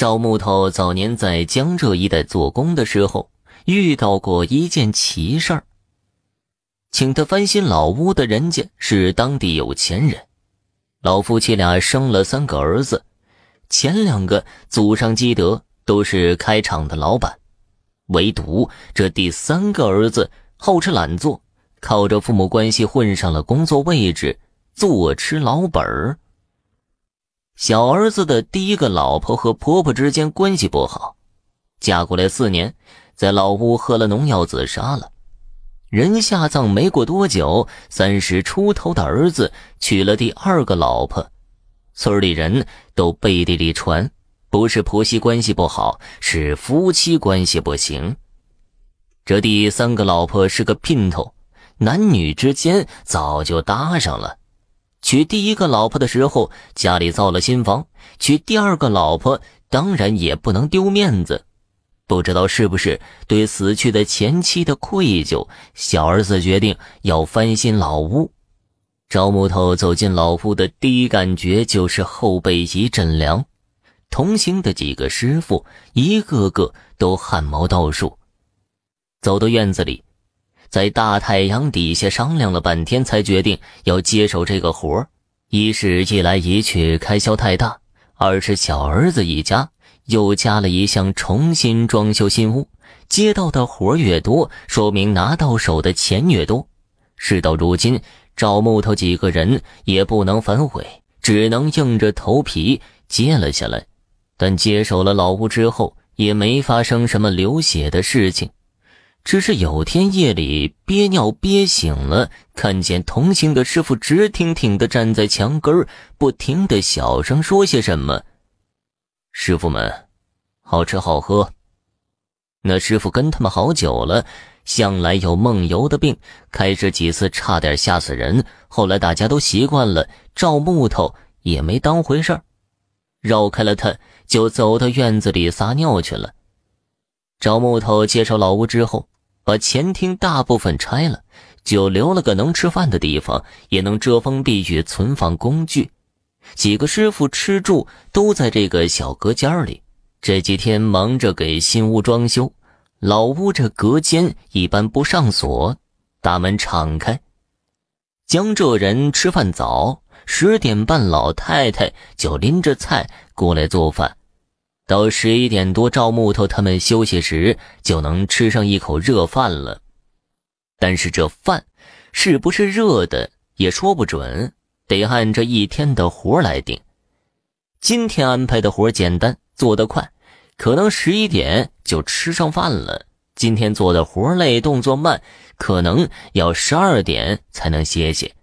赵木头早年在江浙一带做工的时候，遇到过一件奇事儿。请他翻新老屋的人家是当地有钱人，老夫妻俩生了三个儿子，前两个祖上积德，都是开厂的老板，唯独这第三个儿子好吃懒做，靠着父母关系混上了工作位置，坐吃老本儿。小儿子的第一个老婆和婆婆之间关系不好，嫁过来四年，在老屋喝了农药自杀了。人下葬没过多久，三十出头的儿子娶了第二个老婆，村里人都背地里传，不是婆媳关系不好，是夫妻关系不行。这第三个老婆是个姘头，男女之间早就搭上了。娶第一个老婆的时候，家里造了新房，娶第二个老婆当然也不能丢面子。不知道是不是对死去的前妻的愧疚，小儿子决定要翻新老屋。赵木头走进老屋的第一感觉就是后背一阵凉，同行的几个师傅一个个都汗毛倒竖。走到院子里，在大太阳底下商量了半天，才决定要接手这个活一是一来一去开销太大，二是小儿子一家。又加了一项重新装修新屋，接到的活越多，说明拿到手的钱越多。事到如今，赵木头几个人也不能反悔，只能硬着头皮接了下来。但接手了老屋之后，也没发生什么流血的事情，只是有天夜里憋尿憋醒了，看见同行的师傅直挺挺地站在墙根，不停地小声说些什么。师傅们，好吃好喝。那师傅跟他们好久了，向来有梦游的病，开始几次差点吓死人。后来大家都习惯了，赵木头也没当回事，绕开了他，就走到院子里撒尿去了。赵木头接手老屋之后，把前厅大部分拆了，就留了个能吃饭的地方，也能遮风避雨，存放工具。几个师傅吃住都在这个小隔间里。这几天忙着给新屋装修，老屋这隔间一般不上锁，大门敞开。江浙人吃饭早，十点半老太太就拎着菜过来做饭，到十一点多赵木头他们休息时就能吃上一口热饭了。但是这饭是不是热的也说不准。得按这一天的活来定。今天安排的活简单，做得快，可能十一点就吃上饭了。今天做的活累，动作慢，可能要十二点才能歇歇。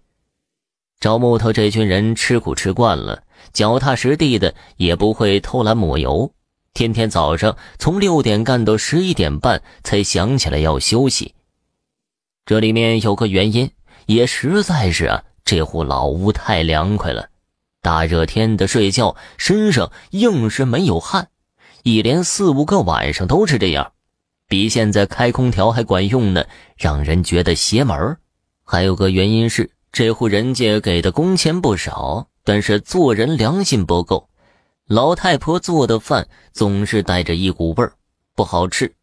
赵木头这群人吃苦吃惯了，脚踏实地的，也不会偷懒抹油。天天早上从六点干到十一点半，才想起来要休息。这里面有个原因，也实在是啊。这户老屋太凉快了，大热天的睡觉身上硬是没有汗，一连四五个晚上都是这样，比现在开空调还管用呢，让人觉得邪门还有个原因是，这户人家给的工钱不少，但是做人良心不够，老太婆做的饭总是带着一股味儿，不好吃。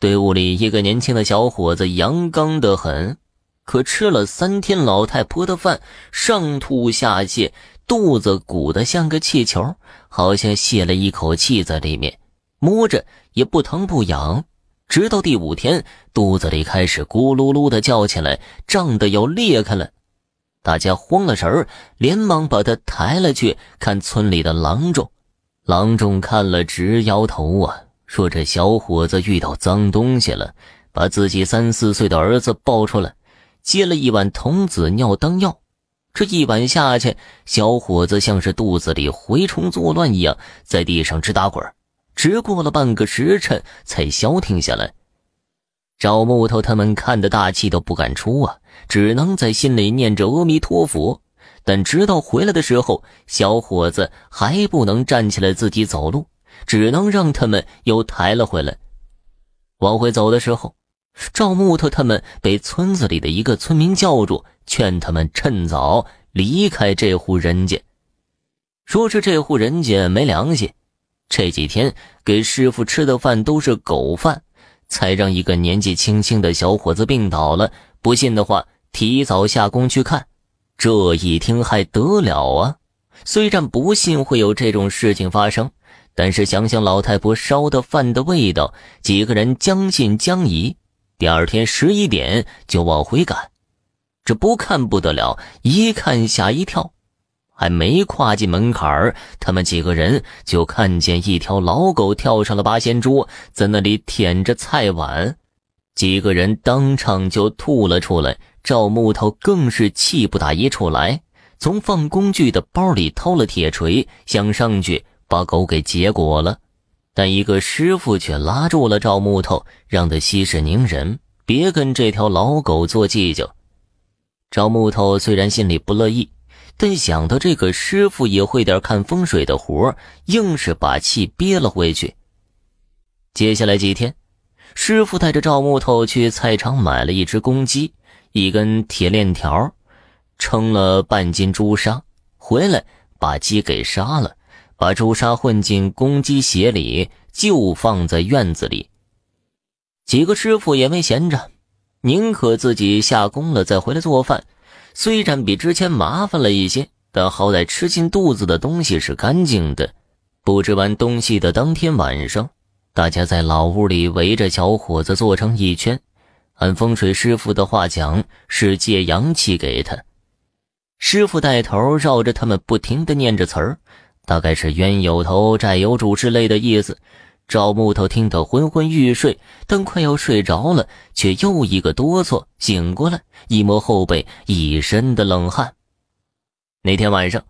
队伍里一个年轻的小伙子阳刚得很。可吃了三天老太婆的饭，上吐下泻，肚子鼓得像个气球，好像泄了一口气在里面，摸着也不疼不痒。直到第五天，肚子里开始咕噜噜的叫起来，胀得要裂开了。大家慌了神儿，连忙把他抬了去看村里的郎中。郎中看了直摇头啊，说这小伙子遇到脏东西了，把自己三四岁的儿子抱出来。接了一碗童子尿当药，这一碗下去，小伙子像是肚子里蛔虫作乱一样，在地上直打滚，直过了半个时辰才消停下来。赵木头他们看的大气都不敢出啊，只能在心里念着阿弥陀佛。但直到回来的时候，小伙子还不能站起来自己走路，只能让他们又抬了回来。往回走的时候。赵木头他们被村子里的一个村民叫住，劝他们趁早离开这户人家，说是这户人家没良心，这几天给师傅吃的饭都是狗饭，才让一个年纪轻轻的小伙子病倒了。不信的话，提早下工去看。这一听还得了啊！虽然不信会有这种事情发生，但是想想老太婆烧的饭的味道，几个人将信将疑。第二天十一点就往回赶，这不看不得了，一看吓一跳。还没跨进门槛儿，他们几个人就看见一条老狗跳上了八仙桌，在那里舔着菜碗，几个人当场就吐了出来。赵木头更是气不打一处来，从放工具的包里掏了铁锤，想上去把狗给结果了，但一个师傅却拉住了赵木头，让他息事宁人，别跟这条老狗做计较。赵木头虽然心里不乐意。但想到这个师傅也会点看风水的活硬是把气憋了回去。接下来几天，师傅带着赵木头去菜场买了一只公鸡，一根铁链条，称了半斤朱砂，回来把鸡给杀了，把朱砂混进公鸡血里，就放在院子里。几个师傅也没闲着，宁可自己下工了再回来做饭。虽然比之前麻烦了一些，但好歹吃进肚子的东西是干净的。布置完东西的当天晚上，大家在老屋里围着小伙子坐成一圈。按风水师傅的话讲，是借阳气给他。师傅带头绕着他们不停地念着词儿，大概是冤有头债有主之类的意思。赵木头听得昏昏欲睡，但快要睡着了，却又一个哆嗦，醒过来，一摸后背，一身的冷汗。那天晚上，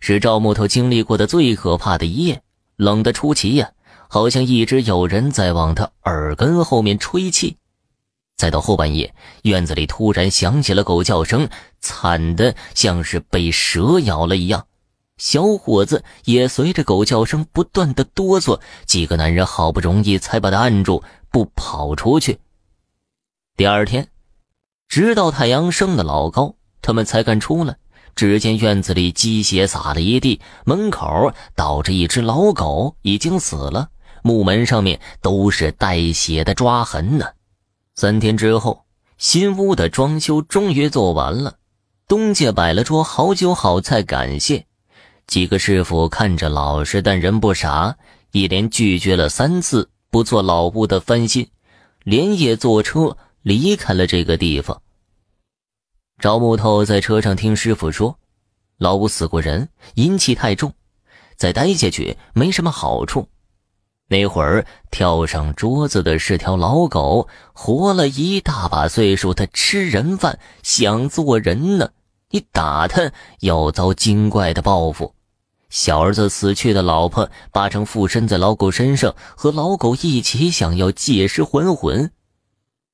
是赵木头经历过的最可怕的一夜，冷得出奇呀，好像一直有人在往他耳根后面吹气。再到后半夜，院子里突然响起了狗叫声，惨的像是被蛇咬了一样。小伙子也随着狗叫声不断的哆嗦，几个男人好不容易才把他按住，不跑出去。第二天，直到太阳升得老高，他们才敢出来。只见院子里鸡血洒了一地，门口倒着一只老狗，已经死了，木门上面都是带血的抓痕呢。三天之后，新屋的装修终于做完了，东家摆了桌好酒好菜感谢。几个师傅看着老实，但人不傻，一连拒绝了三次不做老屋的翻新，连夜坐车离开了这个地方。赵木头在车上听师傅说，老屋死过人，阴气太重，再待下去没什么好处。那会儿跳上桌子的是条老狗，活了一大把岁数，它吃人饭，想做人呢。你打它，要遭精怪的报复。小儿子死去的老婆八成附身在老狗身上，和老狗一起想要借尸还魂。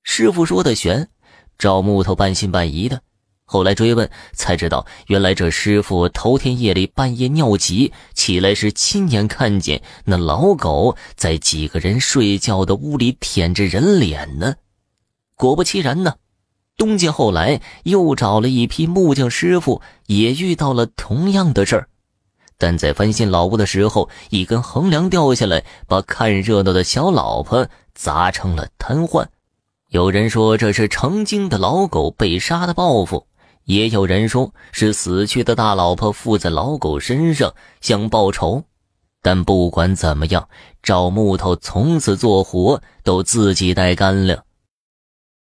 师傅说的玄，赵木头半信半疑的。后来追问才知道，原来这师傅头天夜里半夜尿急，起来时亲眼看见那老狗在几个人睡觉的屋里舔着人脸呢。果不其然呢，东家后来又找了一批木匠师傅，也遇到了同样的事儿。但在翻新老屋的时候，一根横梁掉下来，把看热闹的小老婆砸成了瘫痪。有人说这是成精的老狗被杀的报复，也有人说是死去的大老婆附在老狗身上想报仇。但不管怎么样，赵木头从此做活都自己带干粮。